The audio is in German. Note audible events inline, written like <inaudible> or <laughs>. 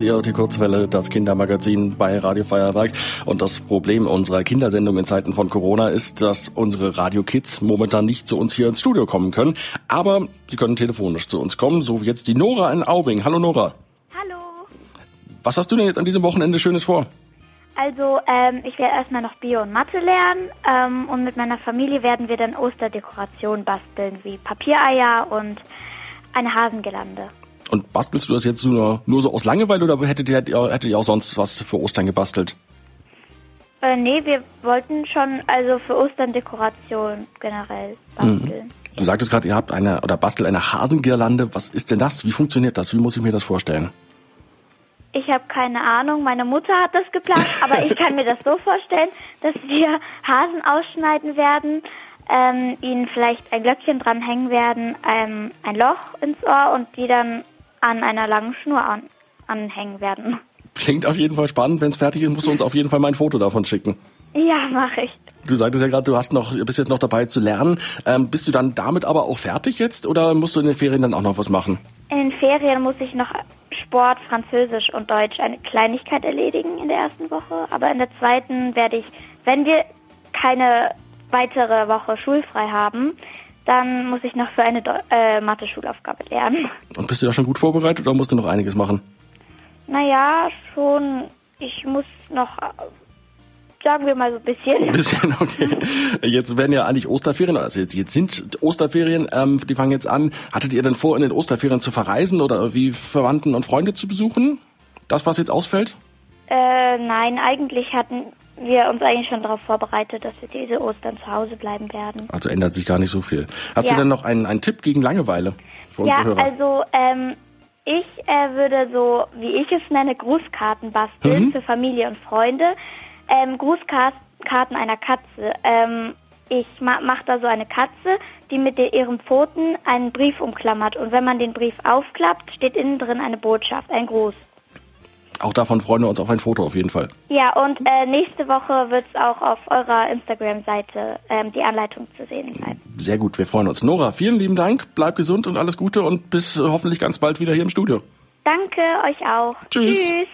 Hier die Kurzwelle, das Kindermagazin bei Radio Feuerwerk. Und das Problem unserer Kindersendung in Zeiten von Corona ist, dass unsere Radio Kids momentan nicht zu uns hier ins Studio kommen können. Aber sie können telefonisch zu uns kommen, so wie jetzt die Nora in Aubing. Hallo Nora. Hallo. Was hast du denn jetzt an diesem Wochenende Schönes vor? Also, ähm, ich werde erstmal noch Bio und Mathe lernen ähm, und mit meiner Familie werden wir dann Osterdekorationen basteln, wie Papiereier und eine Hasengirlande. Und bastelst du das jetzt nur, nur so aus Langeweile oder hättet ihr, hättet ihr auch sonst was für Ostern gebastelt? Äh, nee, wir wollten schon also für Ostern Dekoration generell basteln. Du sagtest gerade, ihr habt eine oder bastelt eine Hasengirlande. Was ist denn das? Wie funktioniert das? Wie muss ich mir das vorstellen? Ich habe keine Ahnung, meine Mutter hat das geplant, aber ich kann mir das so vorstellen, dass wir Hasen ausschneiden werden, ähm, ihnen vielleicht ein Glöckchen dranhängen werden, ähm, ein Loch ins Ohr und die dann an einer langen Schnur an, anhängen werden. Klingt auf jeden Fall spannend. Wenn es fertig ist, musst du uns auf jeden Fall mal ein Foto davon schicken. Ja, mache ich. Du sagtest ja gerade, du hast noch, bist jetzt noch dabei zu lernen. Ähm, bist du dann damit aber auch fertig jetzt oder musst du in den Ferien dann auch noch was machen? In den Ferien muss ich noch Sport, Französisch und Deutsch eine Kleinigkeit erledigen in der ersten Woche. Aber in der zweiten werde ich, wenn wir keine weitere Woche schulfrei haben, dann muss ich noch für eine äh, Mathe-Schulaufgabe lernen. Und bist du da schon gut vorbereitet oder musst du noch einiges machen? Naja, schon. Ich muss noch, sagen wir mal so ein bisschen. Ein bisschen, okay. <laughs> Jetzt werden ja eigentlich Osterferien, also jetzt, jetzt sind Osterferien, ähm, die fangen jetzt an. Hattet ihr denn vor, in den Osterferien zu verreisen oder wie Verwandten und Freunde zu besuchen? Das, was jetzt ausfällt? Äh, nein, eigentlich hatten wir uns eigentlich schon darauf vorbereitet, dass wir diese Ostern zu Hause bleiben werden. Also ändert sich gar nicht so viel. Hast Ja. du denn noch einen, einen Tipp gegen Langeweile für unsere Ja, Hörer? also ähm, ich äh, würde so, wie ich es nenne, Grußkarten basteln Mhm. für Familie und Freunde. Ähm, Grußkarten einer Katze. Ähm, ich ma mache da so eine Katze, die mit ihren Pfoten einen Brief umklammert. Und wenn man den Brief aufklappt, steht innen drin eine Botschaft, ein Gruß. Auch davon freuen wir uns auf ein Foto auf jeden Fall. Ja, und äh, nächste Woche wird es auch auf eurer Instagram-Seite ähm, die Anleitung zu sehen sein. Sehr gut, wir freuen uns. Nora, vielen lieben Dank, bleib gesund und alles Gute und bis äh, hoffentlich ganz bald wieder hier im Studio. Danke euch auch. Tschüss. Tschüss.